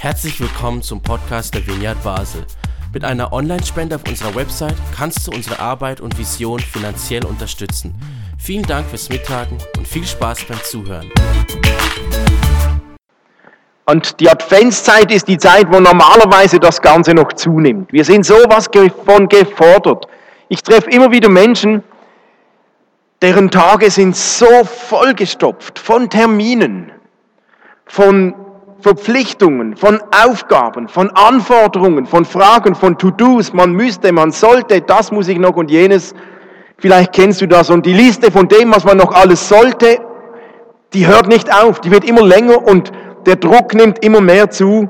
Herzlich willkommen zum Podcast der Vineyard Basel. Mit einer Online-Spende auf unserer Website kannst du unsere Arbeit und Vision finanziell unterstützen. Vielen Dank fürs Mittagen und viel Spaß beim Zuhören. Und die Adventszeit ist die Zeit, wo normalerweise das Ganze noch zunimmt. Wir sind sowas von gefordert. Ich treffe immer wieder Menschen, deren Tage sind so vollgestopft von Terminen, von Verpflichtungen, von Aufgaben, von Anforderungen, von Fragen, von To-Dos. Man müsste, man sollte, das muss ich noch und jenes. Vielleicht kennst du das. Und die Liste von dem, was man noch alles sollte, die hört nicht auf. Die wird immer länger und der Druck nimmt immer mehr zu.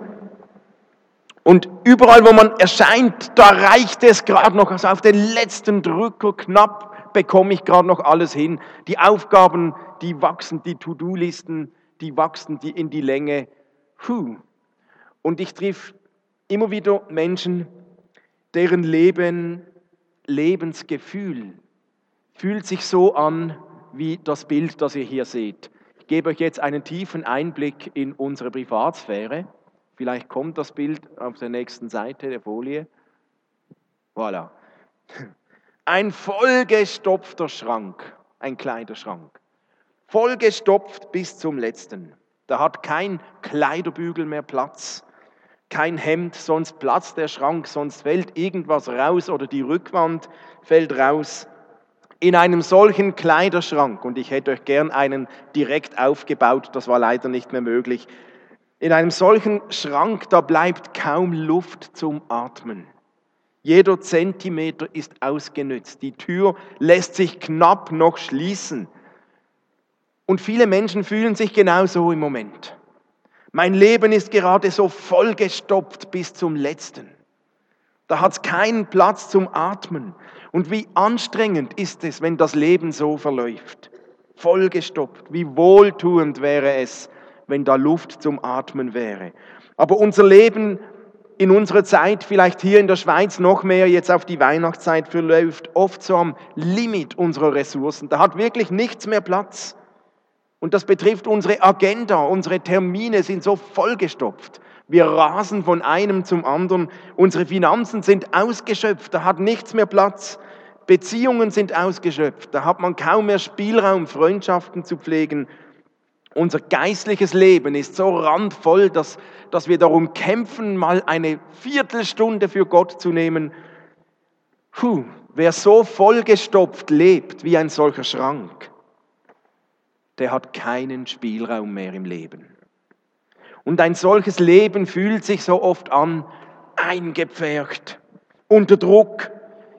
Und überall, wo man erscheint, da reicht es gerade noch, also auf den letzten Drücker knapp bekomme ich gerade noch alles hin. Die Aufgaben, die wachsen, die To-Do-Listen, die wachsen die in die Länge. Puh. Und ich triff immer wieder Menschen, deren Leben, Lebensgefühl fühlt sich so an wie das Bild, das ihr hier seht. Ich gebe euch jetzt einen tiefen Einblick in unsere Privatsphäre. Vielleicht kommt das Bild auf der nächsten Seite der Folie. Voilà. Ein vollgestopfter Schrank, ein Kleiderschrank. Vollgestopft bis zum letzten. Da hat kein Kleiderbügel mehr Platz, kein Hemd, sonst platzt der Schrank, sonst fällt irgendwas raus oder die Rückwand fällt raus. In einem solchen Kleiderschrank, und ich hätte euch gern einen direkt aufgebaut, das war leider nicht mehr möglich, in einem solchen Schrank, da bleibt kaum Luft zum Atmen. Jeder Zentimeter ist ausgenützt. Die Tür lässt sich knapp noch schließen. Und viele Menschen fühlen sich genauso im Moment. Mein Leben ist gerade so vollgestopft bis zum letzten. Da hat es keinen Platz zum Atmen. Und wie anstrengend ist es, wenn das Leben so verläuft. Vollgestopft. Wie wohltuend wäre es, wenn da Luft zum Atmen wäre. Aber unser Leben in unserer Zeit, vielleicht hier in der Schweiz noch mehr, jetzt auf die Weihnachtszeit verläuft, oft so am Limit unserer Ressourcen. Da hat wirklich nichts mehr Platz. Und das betrifft unsere Agenda, unsere Termine sind so vollgestopft. Wir rasen von einem zum anderen. Unsere Finanzen sind ausgeschöpft, da hat nichts mehr Platz. Beziehungen sind ausgeschöpft, da hat man kaum mehr Spielraum, Freundschaften zu pflegen. Unser geistliches Leben ist so randvoll, dass, dass wir darum kämpfen, mal eine Viertelstunde für Gott zu nehmen. Puh, wer so vollgestopft lebt wie ein solcher Schrank, der hat keinen Spielraum mehr im Leben. Und ein solches Leben fühlt sich so oft an, eingepfercht, unter Druck.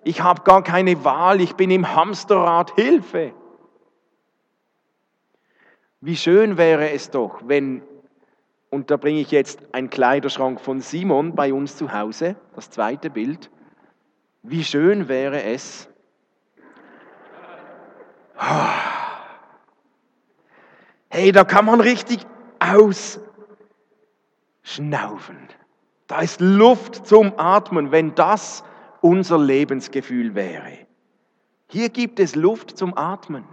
Ich habe gar keine Wahl, ich bin im Hamsterrad, Hilfe. Wie schön wäre es doch, wenn, und da bringe ich jetzt einen Kleiderschrank von Simon bei uns zu Hause, das zweite Bild, wie schön wäre es, ah, Hey, da kann man richtig ausschnaufen. Da ist Luft zum Atmen, wenn das unser Lebensgefühl wäre. Hier gibt es Luft zum Atmen.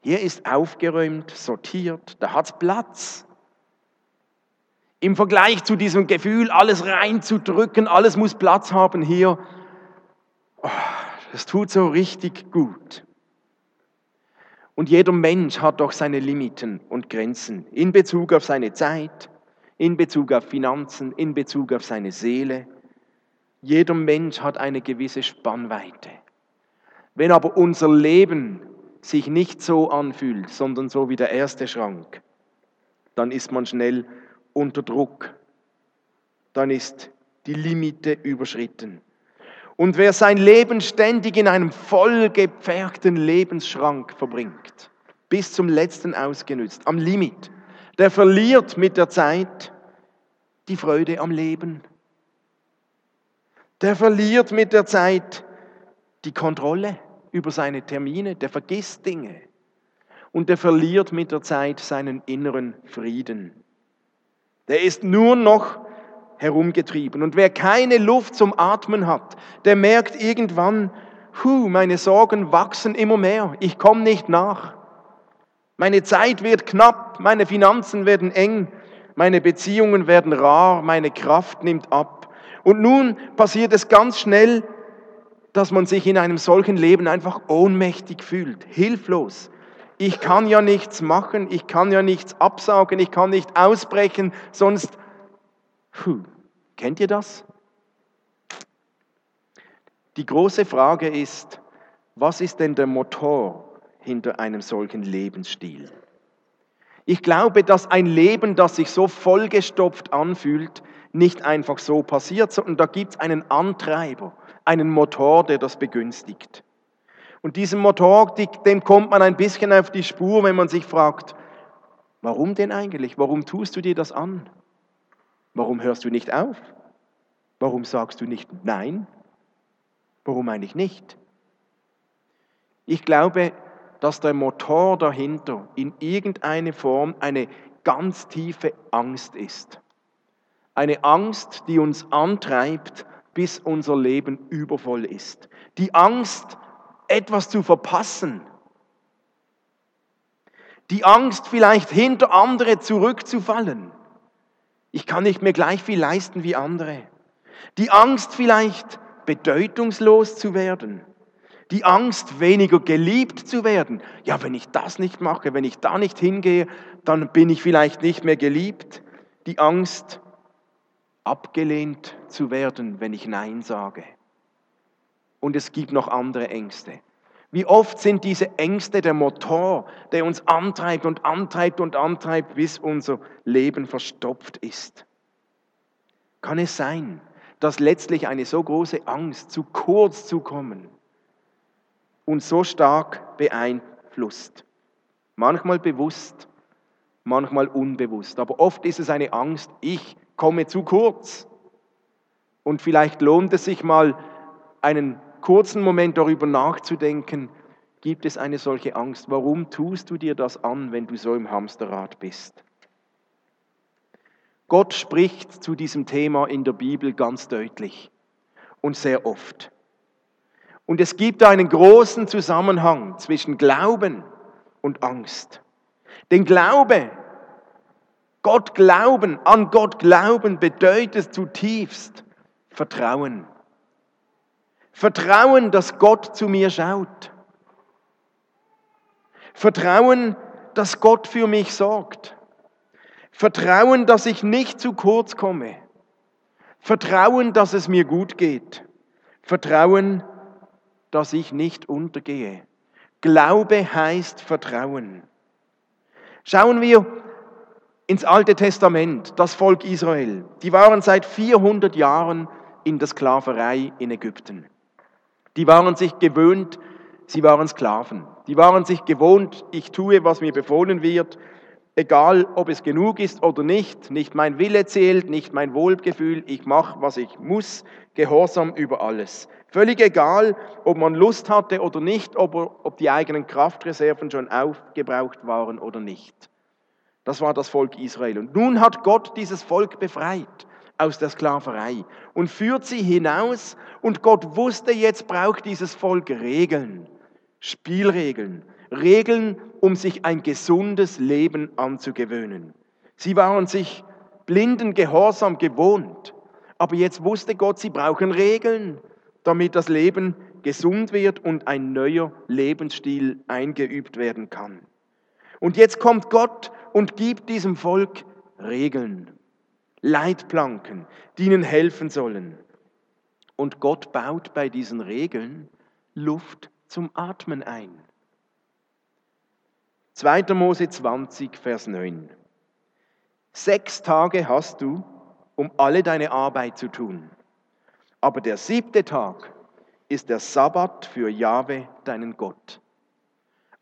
Hier ist aufgeräumt, sortiert, da hat es Platz. Im Vergleich zu diesem Gefühl, alles reinzudrücken, alles muss Platz haben hier, oh, das tut so richtig gut. Und jeder Mensch hat doch seine Limiten und Grenzen in Bezug auf seine Zeit, in Bezug auf Finanzen, in Bezug auf seine Seele. Jeder Mensch hat eine gewisse Spannweite. Wenn aber unser Leben sich nicht so anfühlt, sondern so wie der erste Schrank, dann ist man schnell unter Druck. Dann ist die Limite überschritten. Und wer sein Leben ständig in einem vollgepferchten Lebensschrank verbringt, bis zum letzten ausgenützt, am Limit, der verliert mit der Zeit die Freude am Leben. Der verliert mit der Zeit die Kontrolle über seine Termine, der vergisst Dinge und der verliert mit der Zeit seinen inneren Frieden. Der ist nur noch herumgetrieben. Und wer keine Luft zum Atmen hat, der merkt irgendwann, hu, meine Sorgen wachsen immer mehr, ich komme nicht nach. Meine Zeit wird knapp, meine Finanzen werden eng, meine Beziehungen werden rar, meine Kraft nimmt ab. Und nun passiert es ganz schnell, dass man sich in einem solchen Leben einfach ohnmächtig fühlt, hilflos. Ich kann ja nichts machen, ich kann ja nichts absaugen, ich kann nicht ausbrechen, sonst... Puh, kennt ihr das? Die große Frage ist, was ist denn der Motor hinter einem solchen Lebensstil? Ich glaube, dass ein Leben, das sich so vollgestopft anfühlt, nicht einfach so passiert, sondern da gibt es einen Antreiber, einen Motor, der das begünstigt. Und diesem Motor, dem kommt man ein bisschen auf die Spur, wenn man sich fragt, warum denn eigentlich? Warum tust du dir das an? Warum hörst du nicht auf? Warum sagst du nicht Nein? Warum eigentlich nicht? Ich glaube, dass der Motor dahinter in irgendeiner Form eine ganz tiefe Angst ist. Eine Angst, die uns antreibt, bis unser Leben übervoll ist. Die Angst, etwas zu verpassen. Die Angst, vielleicht hinter andere zurückzufallen. Ich kann nicht mehr gleich viel leisten wie andere. Die Angst, vielleicht bedeutungslos zu werden. Die Angst, weniger geliebt zu werden. Ja, wenn ich das nicht mache, wenn ich da nicht hingehe, dann bin ich vielleicht nicht mehr geliebt. Die Angst, abgelehnt zu werden, wenn ich Nein sage. Und es gibt noch andere Ängste. Wie oft sind diese Ängste der Motor, der uns antreibt und antreibt und antreibt, bis unser Leben verstopft ist. Kann es sein, dass letztlich eine so große Angst, zu kurz zu kommen, uns so stark beeinflusst. Manchmal bewusst, manchmal unbewusst. Aber oft ist es eine Angst, ich komme zu kurz. Und vielleicht lohnt es sich mal, einen kurzen Moment darüber nachzudenken, gibt es eine solche Angst? Warum tust du dir das an, wenn du so im Hamsterrad bist? Gott spricht zu diesem Thema in der Bibel ganz deutlich und sehr oft. Und es gibt einen großen Zusammenhang zwischen Glauben und Angst. Denn Glaube, Gott glauben, an Gott glauben bedeutet zutiefst Vertrauen. Vertrauen, dass Gott zu mir schaut. Vertrauen, dass Gott für mich sorgt. Vertrauen, dass ich nicht zu kurz komme. Vertrauen, dass es mir gut geht. Vertrauen, dass ich nicht untergehe. Glaube heißt Vertrauen. Schauen wir ins Alte Testament, das Volk Israel. Die waren seit 400 Jahren in der Sklaverei in Ägypten. Die waren sich gewöhnt, sie waren Sklaven. Die waren sich gewohnt, ich tue, was mir befohlen wird, egal ob es genug ist oder nicht. Nicht mein Wille zählt, nicht mein Wohlgefühl, ich mache, was ich muss, gehorsam über alles. Völlig egal, ob man Lust hatte oder nicht, ob, ob die eigenen Kraftreserven schon aufgebraucht waren oder nicht. Das war das Volk Israel. Und nun hat Gott dieses Volk befreit aus der Sklaverei und führt sie hinaus. Und Gott wusste, jetzt braucht dieses Volk Regeln, Spielregeln, Regeln, um sich ein gesundes Leben anzugewöhnen. Sie waren sich blinden Gehorsam gewohnt, aber jetzt wusste Gott, sie brauchen Regeln damit das Leben gesund wird und ein neuer Lebensstil eingeübt werden kann. Und jetzt kommt Gott und gibt diesem Volk Regeln, Leitplanken, die ihnen helfen sollen. Und Gott baut bei diesen Regeln Luft zum Atmen ein. 2. Mose 20, Vers 9. Sechs Tage hast du, um alle deine Arbeit zu tun. Aber der siebte Tag ist der Sabbat für Jahwe, deinen Gott.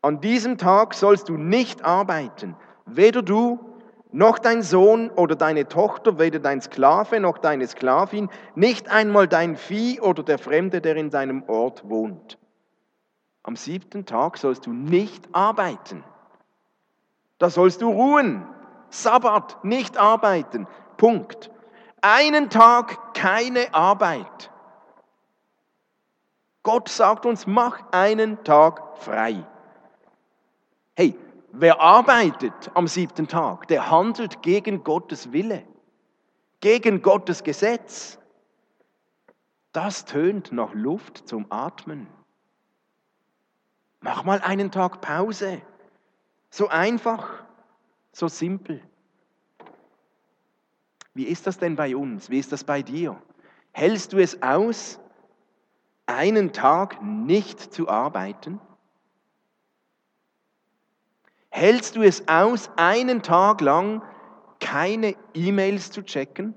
An diesem Tag sollst du nicht arbeiten, weder du noch dein Sohn oder deine Tochter, weder dein Sklave noch deine Sklavin, nicht einmal dein Vieh oder der Fremde, der in deinem Ort wohnt. Am siebten Tag sollst du nicht arbeiten. Da sollst du ruhen. Sabbat, nicht arbeiten. Punkt. Einen Tag keine Arbeit. Gott sagt uns, mach einen Tag frei. Wer arbeitet am siebten Tag, der handelt gegen Gottes Wille, gegen Gottes Gesetz. Das tönt nach Luft zum Atmen. Mach mal einen Tag Pause. So einfach, so simpel. Wie ist das denn bei uns? Wie ist das bei dir? Hältst du es aus, einen Tag nicht zu arbeiten? Hältst du es aus, einen Tag lang keine E-Mails zu checken?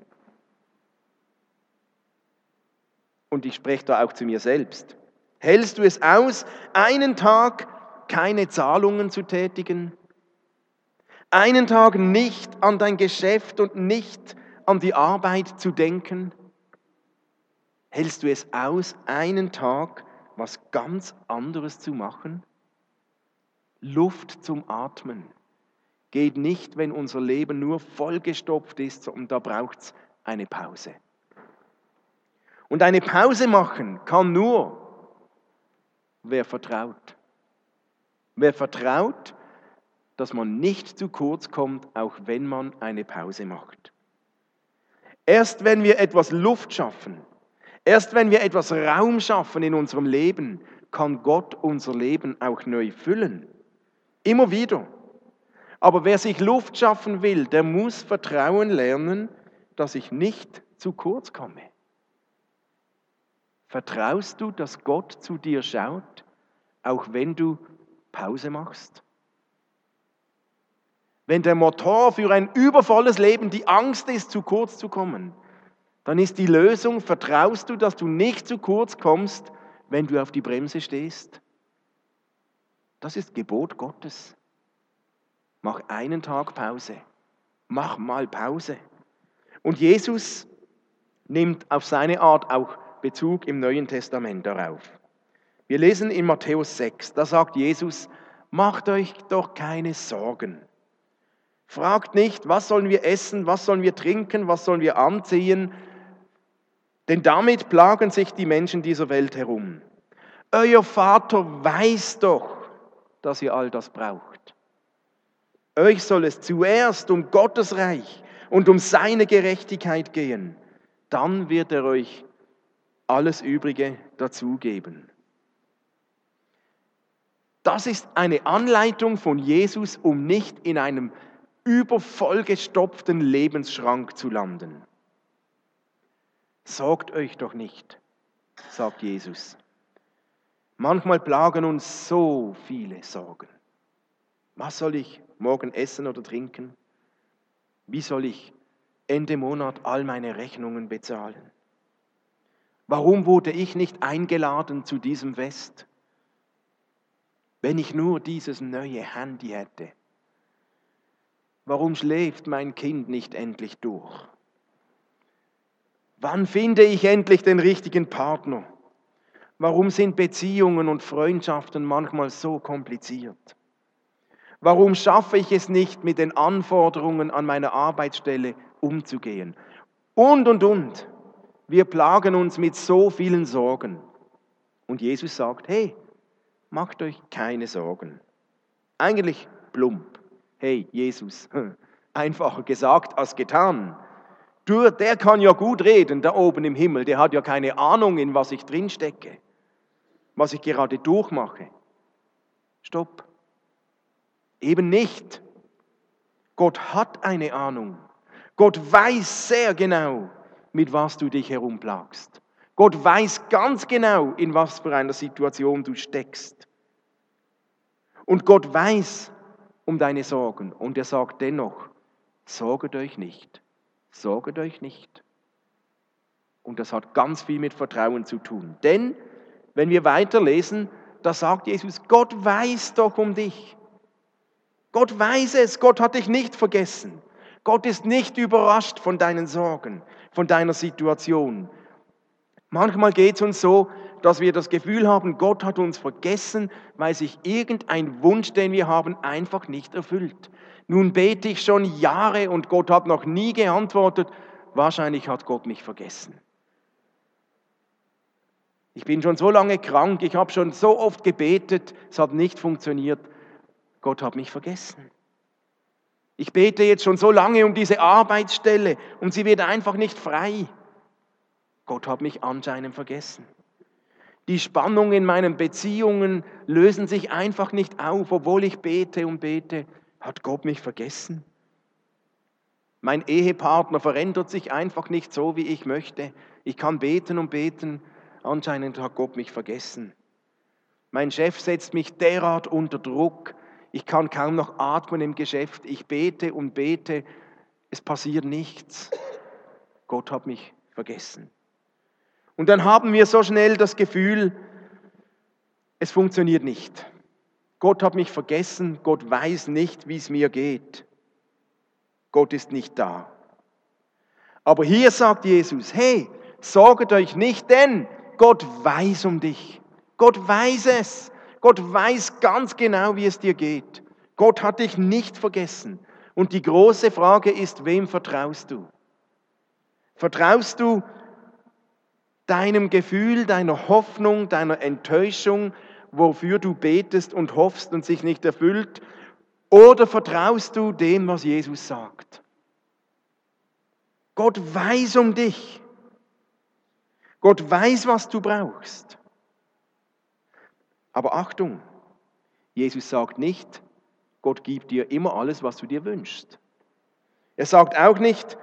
Und ich spreche da auch zu mir selbst. Hältst du es aus, einen Tag keine Zahlungen zu tätigen? Einen Tag nicht an dein Geschäft und nicht an die Arbeit zu denken? Hältst du es aus, einen Tag was ganz anderes zu machen? Luft zum Atmen geht nicht, wenn unser Leben nur vollgestopft ist und da braucht es eine Pause. Und eine Pause machen kann nur, wer vertraut. Wer vertraut, dass man nicht zu kurz kommt, auch wenn man eine Pause macht. Erst wenn wir etwas Luft schaffen, erst wenn wir etwas Raum schaffen in unserem Leben, kann Gott unser Leben auch neu füllen. Immer wieder. Aber wer sich Luft schaffen will, der muss Vertrauen lernen, dass ich nicht zu kurz komme. Vertraust du, dass Gott zu dir schaut, auch wenn du Pause machst? Wenn der Motor für ein übervolles Leben die Angst ist, zu kurz zu kommen, dann ist die Lösung, vertraust du, dass du nicht zu kurz kommst, wenn du auf die Bremse stehst? Das ist Gebot Gottes. Mach einen Tag Pause. Mach mal Pause. Und Jesus nimmt auf seine Art auch Bezug im Neuen Testament darauf. Wir lesen in Matthäus 6, da sagt Jesus, macht euch doch keine Sorgen. Fragt nicht, was sollen wir essen, was sollen wir trinken, was sollen wir anziehen, denn damit plagen sich die Menschen dieser Welt herum. Euer Vater weiß doch, dass ihr all das braucht. Euch soll es zuerst um Gottes Reich und um seine Gerechtigkeit gehen. Dann wird er euch alles Übrige dazugeben. Das ist eine Anleitung von Jesus, um nicht in einem übervollgestopften Lebensschrank zu landen. Sorgt euch doch nicht, sagt Jesus. Manchmal plagen uns so viele Sorgen. Was soll ich morgen essen oder trinken? Wie soll ich Ende Monat all meine Rechnungen bezahlen? Warum wurde ich nicht eingeladen zu diesem Fest? Wenn ich nur dieses neue Handy hätte. Warum schläft mein Kind nicht endlich durch? Wann finde ich endlich den richtigen Partner? Warum sind Beziehungen und Freundschaften manchmal so kompliziert? Warum schaffe ich es nicht, mit den Anforderungen an meiner Arbeitsstelle umzugehen? Und, und, und. Wir plagen uns mit so vielen Sorgen. Und Jesus sagt, hey, macht euch keine Sorgen. Eigentlich plump. Hey, Jesus, einfacher gesagt als getan. Du, der kann ja gut reden da oben im Himmel, der hat ja keine Ahnung, in was ich drinstecke was ich gerade durchmache. Stopp. Eben nicht. Gott hat eine Ahnung. Gott weiß sehr genau, mit was du dich herumplagst. Gott weiß ganz genau, in was für einer Situation du steckst. Und Gott weiß um deine Sorgen. Und er sagt dennoch, sorget euch nicht, sorget euch nicht. Und das hat ganz viel mit Vertrauen zu tun. Denn wenn wir weiterlesen, da sagt Jesus, Gott weiß doch um dich. Gott weiß es, Gott hat dich nicht vergessen. Gott ist nicht überrascht von deinen Sorgen, von deiner Situation. Manchmal geht es uns so, dass wir das Gefühl haben, Gott hat uns vergessen, weil sich irgendein Wunsch, den wir haben, einfach nicht erfüllt. Nun bete ich schon Jahre und Gott hat noch nie geantwortet. Wahrscheinlich hat Gott mich vergessen. Ich bin schon so lange krank, ich habe schon so oft gebetet, es hat nicht funktioniert. Gott hat mich vergessen. Ich bete jetzt schon so lange um diese Arbeitsstelle und sie wird einfach nicht frei. Gott hat mich anscheinend vergessen. Die Spannungen in meinen Beziehungen lösen sich einfach nicht auf, obwohl ich bete und bete. Hat Gott mich vergessen? Mein Ehepartner verändert sich einfach nicht so, wie ich möchte. Ich kann beten und beten. Anscheinend hat Gott mich vergessen. Mein Chef setzt mich derart unter Druck. Ich kann kaum noch atmen im Geschäft. Ich bete und bete. Es passiert nichts. Gott hat mich vergessen. Und dann haben wir so schnell das Gefühl, es funktioniert nicht. Gott hat mich vergessen, Gott weiß nicht, wie es mir geht. Gott ist nicht da. Aber hier sagt Jesus, hey, sorget euch nicht, denn Gott weiß um dich. Gott weiß es. Gott weiß ganz genau, wie es dir geht. Gott hat dich nicht vergessen. Und die große Frage ist, wem vertraust du? Vertraust du deinem Gefühl, deiner Hoffnung, deiner Enttäuschung, wofür du betest und hoffst und sich nicht erfüllt? Oder vertraust du dem, was Jesus sagt? Gott weiß um dich. Gott weiß, was du brauchst. Aber Achtung, Jesus sagt nicht, Gott gibt dir immer alles, was du dir wünschst. Er sagt auch nicht,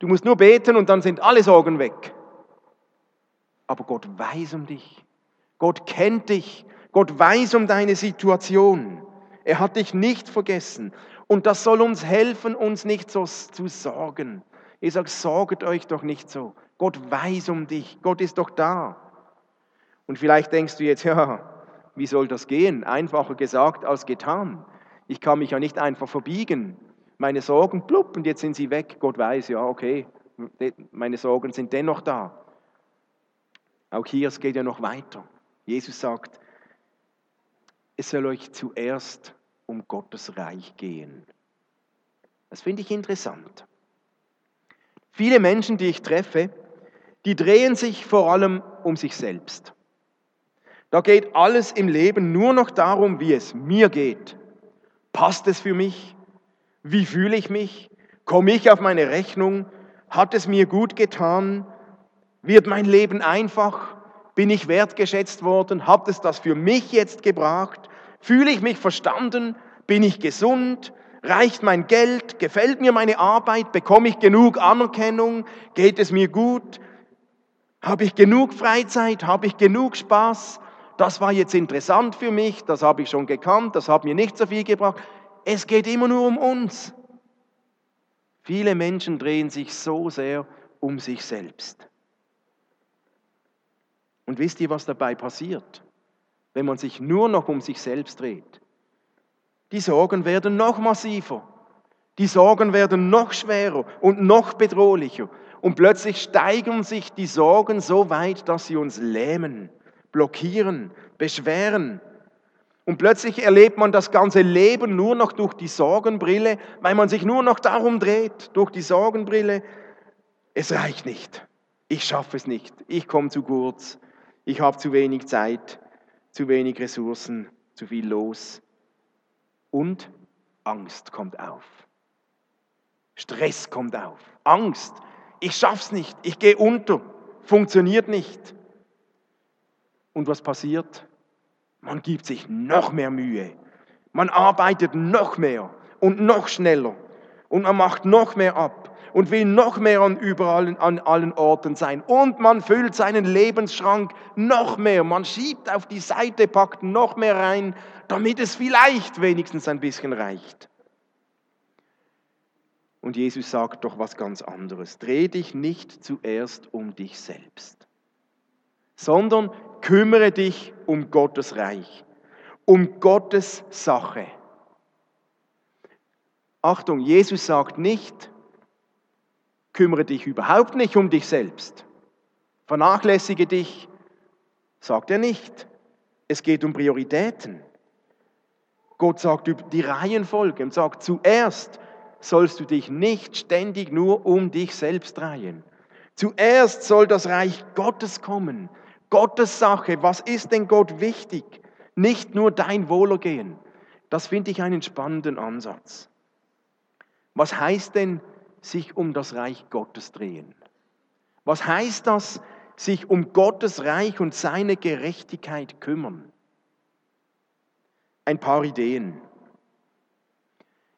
du musst nur beten und dann sind alle Sorgen weg. Aber Gott weiß um dich. Gott kennt dich. Gott weiß um deine Situation. Er hat dich nicht vergessen. Und das soll uns helfen, uns nicht so zu sorgen. Ich sage, sorget euch doch nicht so. Gott weiß um dich. Gott ist doch da. Und vielleicht denkst du jetzt, ja, wie soll das gehen? Einfacher gesagt als getan. Ich kann mich ja nicht einfach verbiegen. Meine Sorgen, plupp, und jetzt sind sie weg. Gott weiß, ja, okay, meine Sorgen sind dennoch da. Auch hier, es geht ja noch weiter. Jesus sagt, es soll euch zuerst um Gottes Reich gehen. Das finde ich interessant. Viele Menschen, die ich treffe, die drehen sich vor allem um sich selbst. Da geht alles im Leben nur noch darum, wie es mir geht. Passt es für mich? Wie fühle ich mich? Komme ich auf meine Rechnung? Hat es mir gut getan? Wird mein Leben einfach? Bin ich wertgeschätzt worden? Hat es das für mich jetzt gebracht? Fühle ich mich verstanden? Bin ich gesund? Reicht mein Geld? Gefällt mir meine Arbeit? Bekomme ich genug Anerkennung? Geht es mir gut? Habe ich genug Freizeit? Habe ich genug Spaß? Das war jetzt interessant für mich, das habe ich schon gekannt, das hat mir nicht so viel gebracht. Es geht immer nur um uns. Viele Menschen drehen sich so sehr um sich selbst. Und wisst ihr, was dabei passiert, wenn man sich nur noch um sich selbst dreht? Die Sorgen werden noch massiver. Die Sorgen werden noch schwerer und noch bedrohlicher. Und plötzlich steigern sich die Sorgen so weit, dass sie uns lähmen, blockieren, beschweren. Und plötzlich erlebt man das ganze Leben nur noch durch die Sorgenbrille, weil man sich nur noch darum dreht, durch die Sorgenbrille. Es reicht nicht. Ich schaffe es nicht. Ich komme zu kurz. Ich habe zu wenig Zeit, zu wenig Ressourcen, zu viel los. Und Angst kommt auf. Stress kommt auf. Angst. Ich schaff's nicht. Ich gehe unter. Funktioniert nicht. Und was passiert? Man gibt sich noch mehr Mühe. Man arbeitet noch mehr und noch schneller. Und man macht noch mehr ab und will noch mehr an überall, an allen Orten sein. Und man füllt seinen Lebensschrank noch mehr. Man schiebt auf die Seite, packt noch mehr rein, damit es vielleicht wenigstens ein bisschen reicht. Und Jesus sagt doch was ganz anderes. Dreh dich nicht zuerst um dich selbst, sondern kümmere dich um Gottes Reich, um Gottes Sache. Achtung, Jesus sagt nicht, kümmere dich überhaupt nicht um dich selbst. Vernachlässige dich, sagt er nicht. Es geht um Prioritäten. Gott sagt die Reihenfolge und sagt, zuerst sollst du dich nicht ständig nur um dich selbst drehen. Zuerst soll das Reich Gottes kommen. Gottes Sache. Was ist denn Gott wichtig? Nicht nur dein Wohlergehen. Das finde ich einen spannenden Ansatz. Was heißt denn sich um das Reich Gottes drehen? Was heißt das, sich um Gottes Reich und seine Gerechtigkeit kümmern? Ein paar Ideen.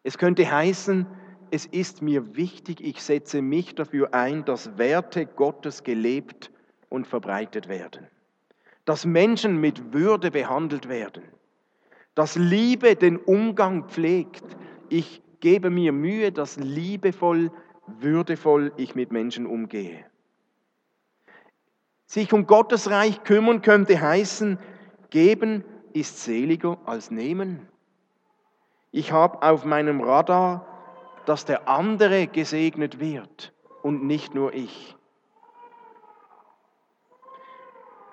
Es könnte heißen, es ist mir wichtig, ich setze mich dafür ein, dass Werte Gottes gelebt und verbreitet werden, dass Menschen mit Würde behandelt werden, dass Liebe den Umgang pflegt. Ich gebe mir Mühe, dass liebevoll, würdevoll ich mit Menschen umgehe. Sich um Gottes Reich kümmern könnte heißen, geben ist seliger als nehmen. Ich habe auf meinem Radar, dass der andere gesegnet wird und nicht nur ich.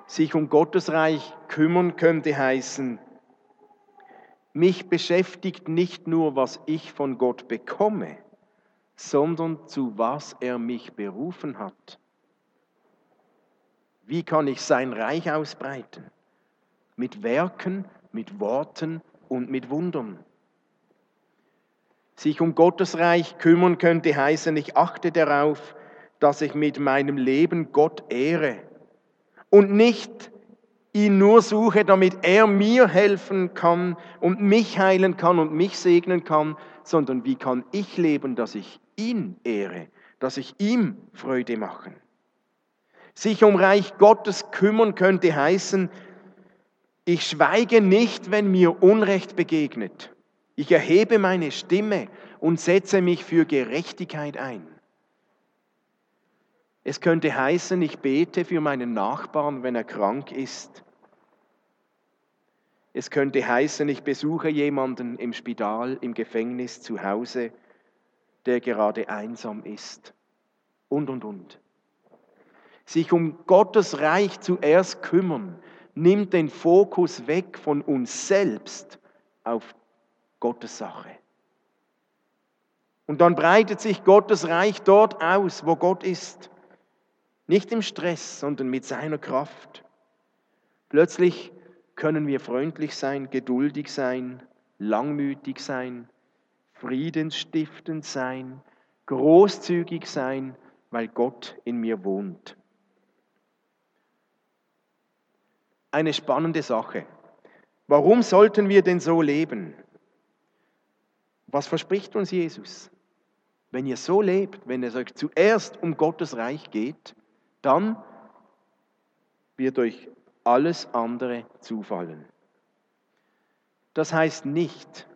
Sich um Gottes Reich kümmern könnte heißen, mich beschäftigt nicht nur, was ich von Gott bekomme, sondern zu was er mich berufen hat. Wie kann ich sein Reich ausbreiten? Mit Werken, mit Worten und mit Wundern. Sich um Gottes Reich kümmern könnte heißen, ich achte darauf, dass ich mit meinem Leben Gott ehre und nicht ihn nur suche, damit er mir helfen kann und mich heilen kann und mich segnen kann, sondern wie kann ich leben, dass ich ihn ehre, dass ich ihm Freude mache. Sich um Reich Gottes kümmern könnte heißen, ich schweige nicht, wenn mir Unrecht begegnet. Ich erhebe meine Stimme und setze mich für Gerechtigkeit ein. Es könnte heißen, ich bete für meinen Nachbarn, wenn er krank ist. Es könnte heißen, ich besuche jemanden im Spital, im Gefängnis, zu Hause, der gerade einsam ist. Und, und, und. Sich um Gottes Reich zuerst kümmern, nimmt den Fokus weg von uns selbst auf Gottes Sache. Und dann breitet sich Gottes Reich dort aus, wo Gott ist. Nicht im Stress, sondern mit seiner Kraft. Plötzlich können wir freundlich sein, geduldig sein, langmütig sein, friedensstiftend sein, großzügig sein, weil Gott in mir wohnt. Eine spannende Sache. Warum sollten wir denn so leben? Was verspricht uns Jesus? Wenn ihr so lebt, wenn es euch zuerst um Gottes Reich geht, dann wird euch alles andere zufallen. Das heißt nicht,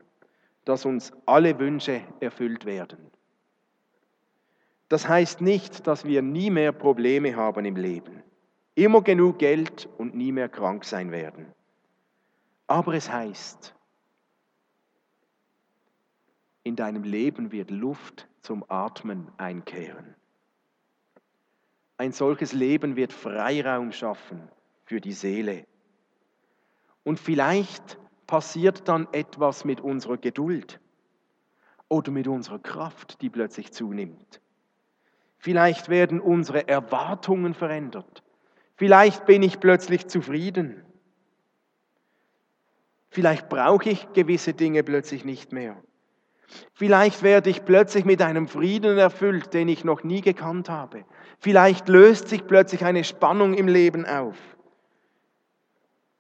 dass uns alle Wünsche erfüllt werden. Das heißt nicht, dass wir nie mehr Probleme haben im Leben, immer genug Geld und nie mehr krank sein werden. Aber es heißt, in deinem Leben wird Luft zum Atmen einkehren. Ein solches Leben wird Freiraum schaffen für die Seele. Und vielleicht passiert dann etwas mit unserer Geduld oder mit unserer Kraft, die plötzlich zunimmt. Vielleicht werden unsere Erwartungen verändert. Vielleicht bin ich plötzlich zufrieden. Vielleicht brauche ich gewisse Dinge plötzlich nicht mehr. Vielleicht werde ich plötzlich mit einem Frieden erfüllt, den ich noch nie gekannt habe. Vielleicht löst sich plötzlich eine Spannung im Leben auf.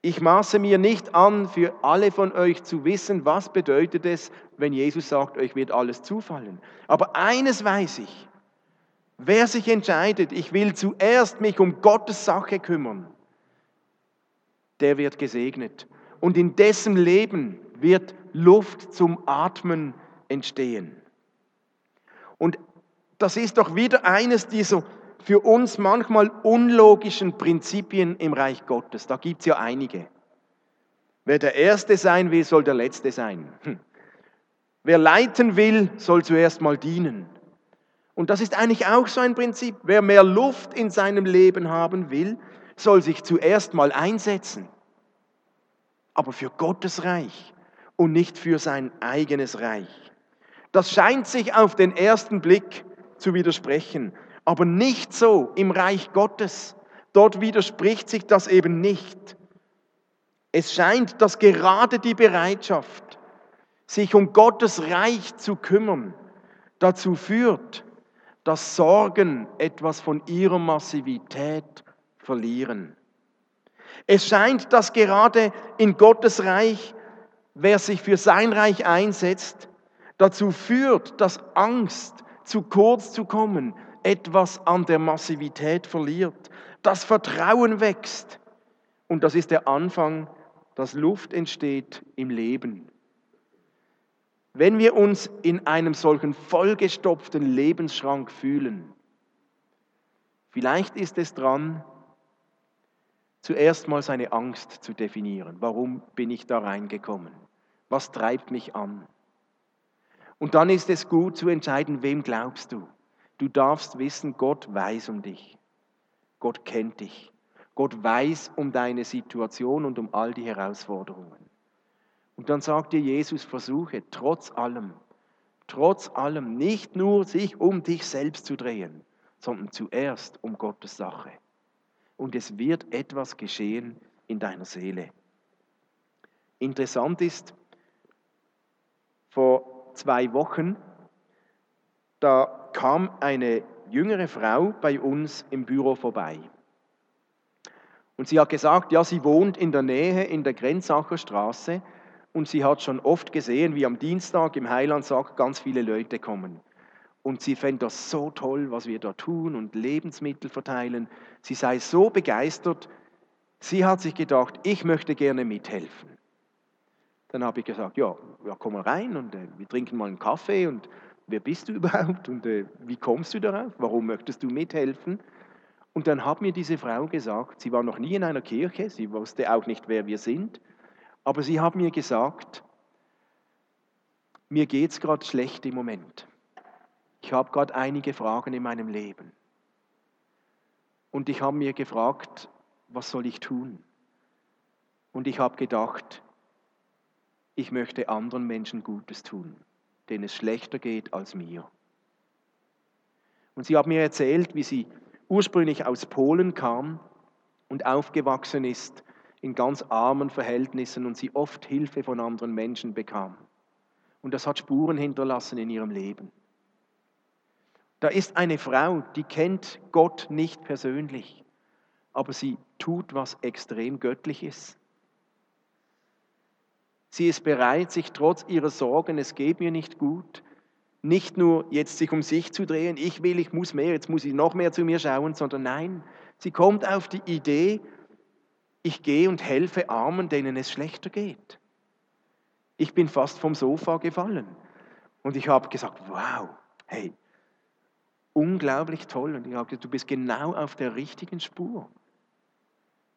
Ich maße mir nicht an, für alle von euch zu wissen, was bedeutet es, wenn Jesus sagt, euch wird alles zufallen. Aber eines weiß ich, wer sich entscheidet, ich will zuerst mich um Gottes Sache kümmern, der wird gesegnet. Und in dessen Leben wird Luft zum Atmen entstehen. Und das ist doch wieder eines dieser für uns manchmal unlogischen Prinzipien im Reich Gottes. Da gibt es ja einige. Wer der Erste sein will, soll der Letzte sein. Hm. Wer leiten will, soll zuerst mal dienen. Und das ist eigentlich auch so ein Prinzip. Wer mehr Luft in seinem Leben haben will, soll sich zuerst mal einsetzen. Aber für Gottes Reich und nicht für sein eigenes Reich. Das scheint sich auf den ersten Blick zu widersprechen aber nicht so im Reich Gottes. Dort widerspricht sich das eben nicht. Es scheint, dass gerade die Bereitschaft, sich um Gottes Reich zu kümmern, dazu führt, dass Sorgen etwas von ihrer Massivität verlieren. Es scheint, dass gerade in Gottes Reich, wer sich für sein Reich einsetzt, dazu führt, dass Angst, zu kurz zu kommen, etwas an der Massivität verliert. Das Vertrauen wächst. Und das ist der Anfang, dass Luft entsteht im Leben. Wenn wir uns in einem solchen vollgestopften Lebensschrank fühlen, vielleicht ist es dran, zuerst mal seine Angst zu definieren. Warum bin ich da reingekommen? Was treibt mich an? Und dann ist es gut zu entscheiden, wem glaubst du? Du darfst wissen, Gott weiß um dich. Gott kennt dich. Gott weiß um deine Situation und um all die Herausforderungen. Und dann sagt dir Jesus, versuche trotz allem, trotz allem nicht nur sich um dich selbst zu drehen, sondern zuerst um Gottes Sache. Und es wird etwas geschehen in deiner Seele. Interessant ist, vor zwei Wochen, da kam eine jüngere Frau bei uns im Büro vorbei. Und sie hat gesagt, ja, sie wohnt in der Nähe in der Grenzacher Straße und sie hat schon oft gesehen, wie am Dienstag im Heilandsack ganz viele Leute kommen. Und sie fände das so toll, was wir da tun und Lebensmittel verteilen. Sie sei so begeistert. Sie hat sich gedacht, ich möchte gerne mithelfen. Dann habe ich gesagt, ja, ja komm mal rein und äh, wir trinken mal einen Kaffee und wer bist du überhaupt und äh, wie kommst du darauf? Warum möchtest du mithelfen? Und dann hat mir diese Frau gesagt, sie war noch nie in einer Kirche, sie wusste auch nicht, wer wir sind. Aber sie haben mir gesagt, mir geht es gerade schlecht im Moment. Ich habe gerade einige Fragen in meinem Leben. Und ich habe mir gefragt, was soll ich tun? Und ich habe gedacht, ich möchte anderen Menschen Gutes tun, denen es schlechter geht als mir. Und sie hat mir erzählt, wie sie ursprünglich aus Polen kam und aufgewachsen ist in ganz armen Verhältnissen und sie oft Hilfe von anderen Menschen bekam. Und das hat Spuren hinterlassen in ihrem Leben. Da ist eine Frau, die kennt Gott nicht persönlich, aber sie tut was extrem göttliches. Sie ist bereit, sich trotz ihrer Sorgen, es geht mir nicht gut, nicht nur jetzt sich um sich zu drehen, ich will, ich muss mehr, jetzt muss ich noch mehr zu mir schauen, sondern nein, sie kommt auf die Idee, ich gehe und helfe Armen, denen es schlechter geht. Ich bin fast vom Sofa gefallen. Und ich habe gesagt, wow, hey, unglaublich toll. Und ich habe gesagt, du bist genau auf der richtigen Spur.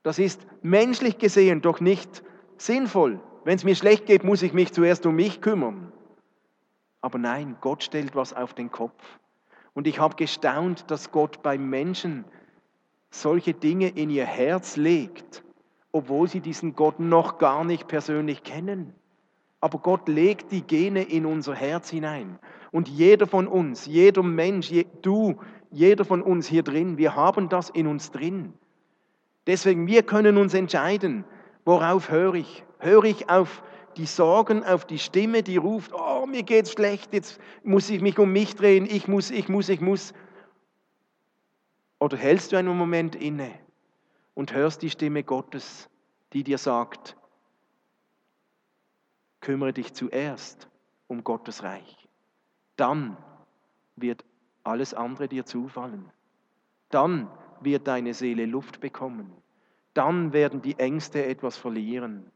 Das ist menschlich gesehen doch nicht sinnvoll. Wenn es mir schlecht geht, muss ich mich zuerst um mich kümmern. Aber nein, Gott stellt was auf den Kopf. Und ich habe gestaunt, dass Gott beim Menschen solche Dinge in ihr Herz legt obwohl sie diesen Gott noch gar nicht persönlich kennen. Aber Gott legt die Gene in unser Herz hinein. Und jeder von uns, jeder Mensch, je, du, jeder von uns hier drin, wir haben das in uns drin. Deswegen, wir können uns entscheiden, worauf höre ich? Höre ich auf die Sorgen, auf die Stimme, die ruft, oh, mir geht's schlecht, jetzt muss ich mich um mich drehen, ich muss, ich muss, ich muss. Oder hältst du einen Moment inne und hörst die Stimme Gottes, die dir sagt, kümmere dich zuerst um Gottes Reich. Dann wird alles andere dir zufallen. Dann wird deine Seele Luft bekommen. Dann werden die Ängste etwas verlieren.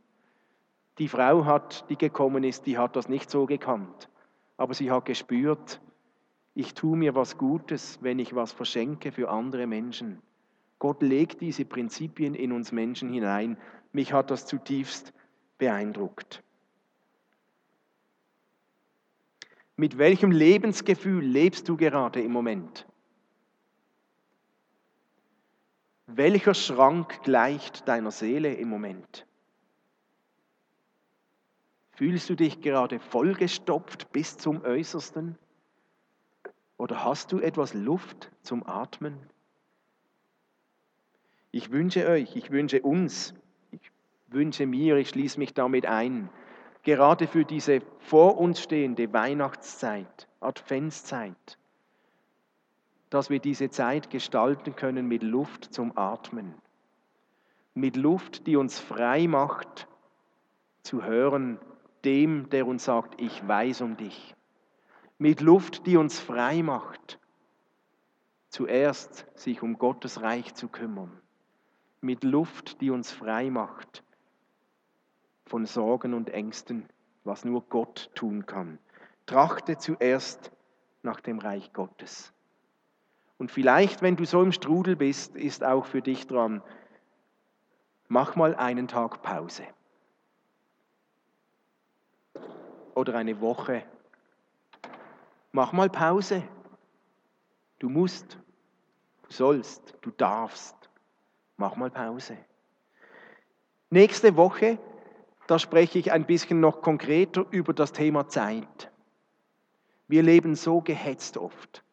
Die Frau hat, die gekommen ist, die hat das nicht so gekannt. Aber sie hat gespürt, ich tue mir was Gutes, wenn ich was verschenke für andere Menschen. Gott legt diese Prinzipien in uns Menschen hinein. Mich hat das zutiefst beeindruckt. Mit welchem Lebensgefühl lebst du gerade im Moment? Welcher Schrank gleicht deiner Seele im Moment? Fühlst du dich gerade vollgestopft bis zum Äußersten? Oder hast du etwas Luft zum Atmen? Ich wünsche euch, ich wünsche uns, ich wünsche mir, ich schließe mich damit ein, gerade für diese vor uns stehende Weihnachtszeit, Adventszeit, dass wir diese Zeit gestalten können mit Luft zum Atmen, mit Luft, die uns frei macht zu hören dem, der uns sagt, ich weiß um dich, mit Luft, die uns frei macht, zuerst sich um Gottes Reich zu kümmern, mit Luft, die uns frei macht von Sorgen und Ängsten, was nur Gott tun kann. Trachte zuerst nach dem Reich Gottes. Und vielleicht, wenn du so im Strudel bist, ist auch für dich dran, mach mal einen Tag Pause. Oder eine Woche. Mach mal Pause. Du musst, du sollst, du darfst. Mach mal Pause. Nächste Woche, da spreche ich ein bisschen noch konkreter über das Thema Zeit. Wir leben so gehetzt oft.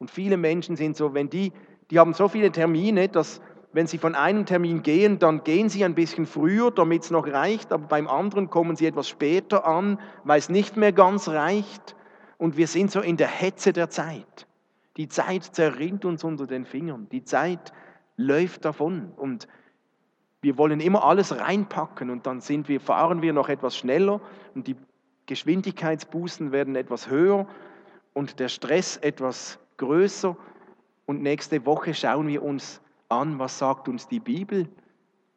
Und viele Menschen sind so, wenn die, die haben so viele Termine, dass wenn sie von einem Termin gehen, dann gehen sie ein bisschen früher, damit es noch reicht, aber beim anderen kommen sie etwas später an, weil es nicht mehr ganz reicht. Und wir sind so in der Hetze der Zeit. Die Zeit zerrinnt uns unter den Fingern. Die Zeit läuft davon. Und wir wollen immer alles reinpacken und dann sind wir, fahren wir noch etwas schneller und die Geschwindigkeitsbußen werden etwas höher und der Stress etwas größer. Und nächste Woche schauen wir uns an, was sagt uns die Bibel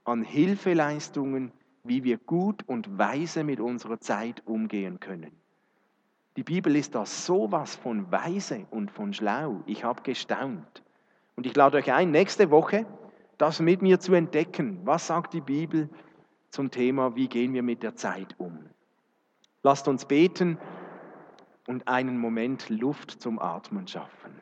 an Hilfeleistungen, wie wir gut und weise mit unserer Zeit umgehen können. Die Bibel ist da sowas von weise und von schlau. Ich habe gestaunt. Und ich lade euch ein, nächste Woche das mit mir zu entdecken. Was sagt die Bibel zum Thema, wie gehen wir mit der Zeit um? Lasst uns beten und einen Moment Luft zum Atmen schaffen.